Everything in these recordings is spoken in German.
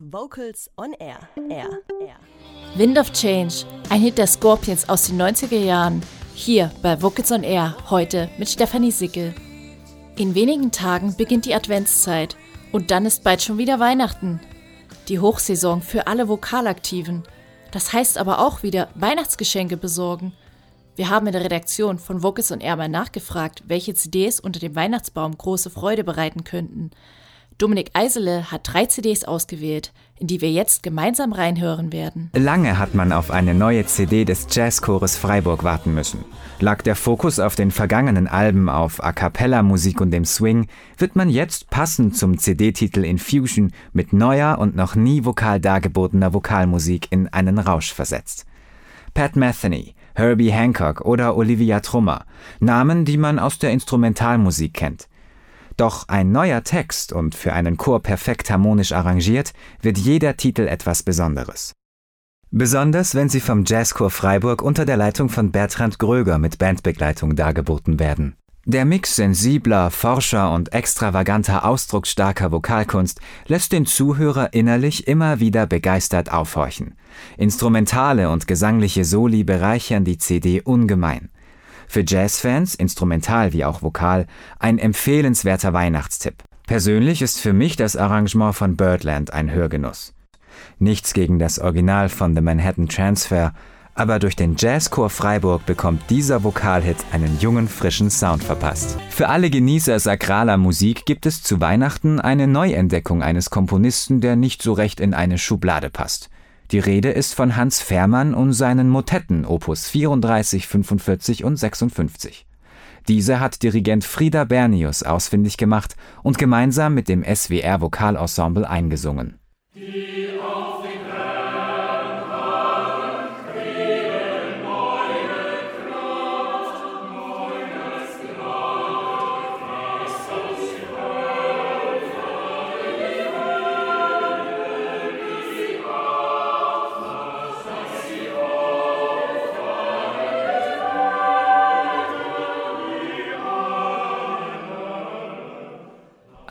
Vocals on Air. Air. Air. Wind of Change, ein Hit der Scorpions aus den 90er Jahren. Hier bei Vocals on Air, heute mit Stefanie Sickel. In wenigen Tagen beginnt die Adventszeit und dann ist bald schon wieder Weihnachten. Die Hochsaison für alle Vokalaktiven. Das heißt aber auch wieder Weihnachtsgeschenke besorgen. Wir haben in der Redaktion von Vocals on Air mal nachgefragt, welche CDs unter dem Weihnachtsbaum große Freude bereiten könnten. Dominik Eisele hat drei CDs ausgewählt, in die wir jetzt gemeinsam reinhören werden. Lange hat man auf eine neue CD des Jazzchores Freiburg warten müssen. Lag der Fokus auf den vergangenen Alben auf A cappella Musik und dem Swing, wird man jetzt passend zum CD-Titel Infusion mit neuer und noch nie vokal dargebotener Vokalmusik in einen Rausch versetzt. Pat Metheny, Herbie Hancock oder Olivia Trummer, Namen, die man aus der Instrumentalmusik kennt. Doch ein neuer Text und für einen Chor perfekt harmonisch arrangiert, wird jeder Titel etwas Besonderes. Besonders wenn sie vom Jazzchor Freiburg unter der Leitung von Bertrand Gröger mit Bandbegleitung dargeboten werden. Der Mix sensibler, forscher und extravaganter ausdrucksstarker Vokalkunst lässt den Zuhörer innerlich immer wieder begeistert aufhorchen. Instrumentale und gesangliche Soli bereichern die CD ungemein. Für Jazzfans, instrumental wie auch vokal, ein empfehlenswerter Weihnachtstipp. Persönlich ist für mich das Arrangement von Birdland ein Hörgenuss. Nichts gegen das Original von The Manhattan Transfer, aber durch den Jazzchor Freiburg bekommt dieser Vokalhit einen jungen, frischen Sound verpasst. Für alle Genießer sakraler Musik gibt es zu Weihnachten eine Neuentdeckung eines Komponisten, der nicht so recht in eine Schublade passt. Die Rede ist von Hans Fährmann und seinen Motetten Opus 34, 45 und 56. Diese hat Dirigent Frieder Bernius ausfindig gemacht und gemeinsam mit dem SWR Vokalensemble eingesungen.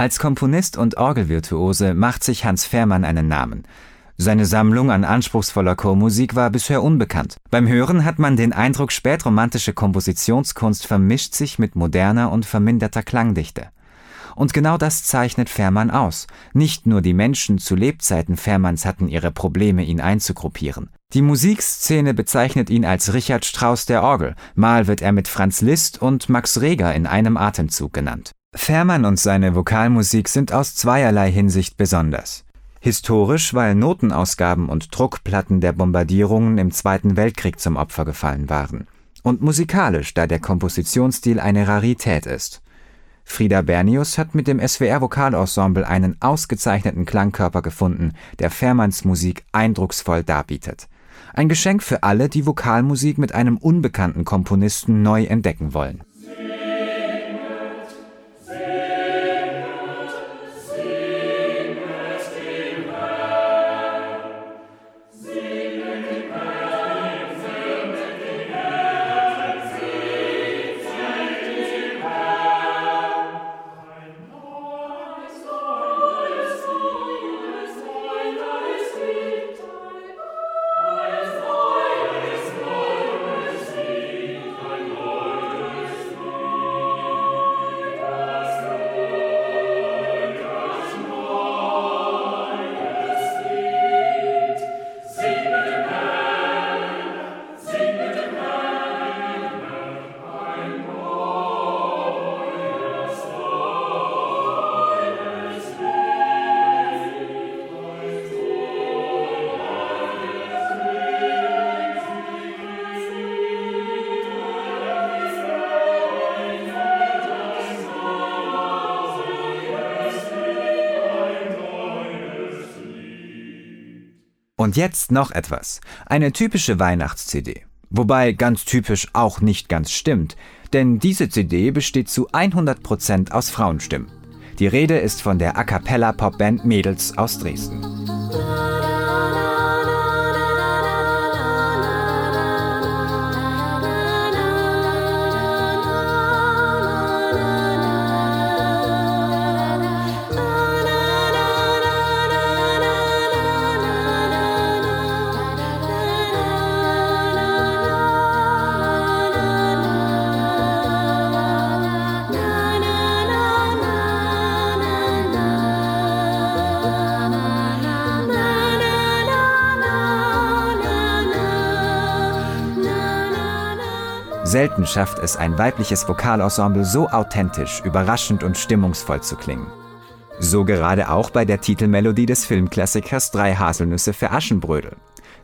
Als Komponist und Orgelvirtuose macht sich Hans Fährmann einen Namen. Seine Sammlung an anspruchsvoller Chormusik war bisher unbekannt. Beim Hören hat man den Eindruck, spätromantische Kompositionskunst vermischt sich mit moderner und verminderter Klangdichte. Und genau das zeichnet Fährmann aus. Nicht nur die Menschen zu Lebzeiten Fährmanns hatten ihre Probleme, ihn einzugruppieren. Die Musikszene bezeichnet ihn als Richard Strauss der Orgel, mal wird er mit Franz Liszt und Max Reger in einem Atemzug genannt. Fährmann und seine Vokalmusik sind aus zweierlei Hinsicht besonders. Historisch, weil Notenausgaben und Druckplatten der Bombardierungen im Zweiten Weltkrieg zum Opfer gefallen waren. Und musikalisch, da der Kompositionsstil eine Rarität ist. Frieda Bernius hat mit dem SWR Vokalensemble einen ausgezeichneten Klangkörper gefunden, der Fährmanns Musik eindrucksvoll darbietet. Ein Geschenk für alle, die Vokalmusik mit einem unbekannten Komponisten neu entdecken wollen. Und jetzt noch etwas. Eine typische Weihnachts-CD. Wobei ganz typisch auch nicht ganz stimmt, denn diese CD besteht zu 100% aus Frauenstimmen. Die Rede ist von der A cappella Popband Mädels aus Dresden. Selten schafft es ein weibliches Vokalensemble so authentisch, überraschend und stimmungsvoll zu klingen. So gerade auch bei der Titelmelodie des Filmklassikers Drei Haselnüsse für Aschenbrödel.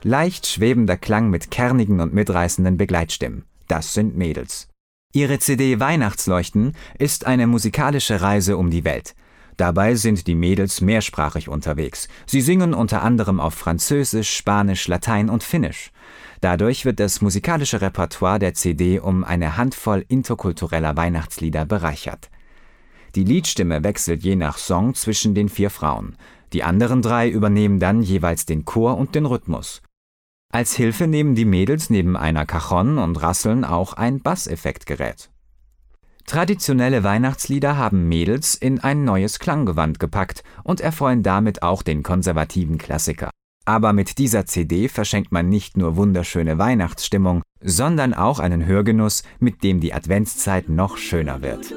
Leicht schwebender Klang mit kernigen und mitreißenden Begleitstimmen. Das sind Mädels. Ihre CD Weihnachtsleuchten ist eine musikalische Reise um die Welt. Dabei sind die Mädels mehrsprachig unterwegs. Sie singen unter anderem auf Französisch, Spanisch, Latein und Finnisch. Dadurch wird das musikalische Repertoire der CD um eine Handvoll interkultureller Weihnachtslieder bereichert. Die Liedstimme wechselt je nach Song zwischen den vier Frauen. Die anderen drei übernehmen dann jeweils den Chor und den Rhythmus. Als Hilfe nehmen die Mädels neben einer Cajon und Rasseln auch ein Basseffektgerät. Traditionelle Weihnachtslieder haben Mädels in ein neues Klanggewand gepackt und erfreuen damit auch den konservativen Klassiker. Aber mit dieser CD verschenkt man nicht nur wunderschöne Weihnachtsstimmung, sondern auch einen Hörgenuss, mit dem die Adventszeit noch schöner wird.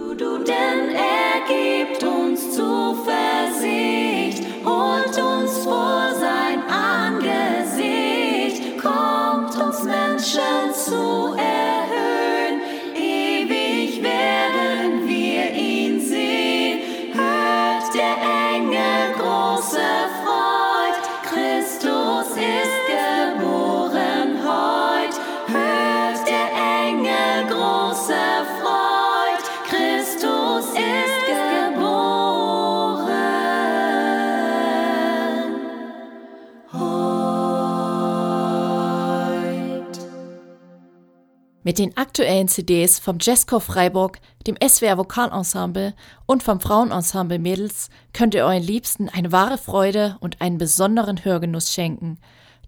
Mit den aktuellen CDs vom Jazzchor Freiburg, dem SWR Vokalensemble und vom Frauenensemble Mädels könnt ihr euren Liebsten eine wahre Freude und einen besonderen Hörgenuss schenken.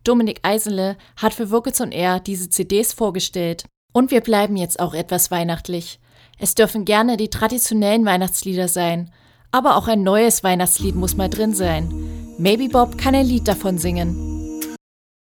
Dominik Eisele hat für Vocals on Air diese CDs vorgestellt. Und wir bleiben jetzt auch etwas weihnachtlich. Es dürfen gerne die traditionellen Weihnachtslieder sein, aber auch ein neues Weihnachtslied muss mal drin sein. Maybe Bob kann ein Lied davon singen.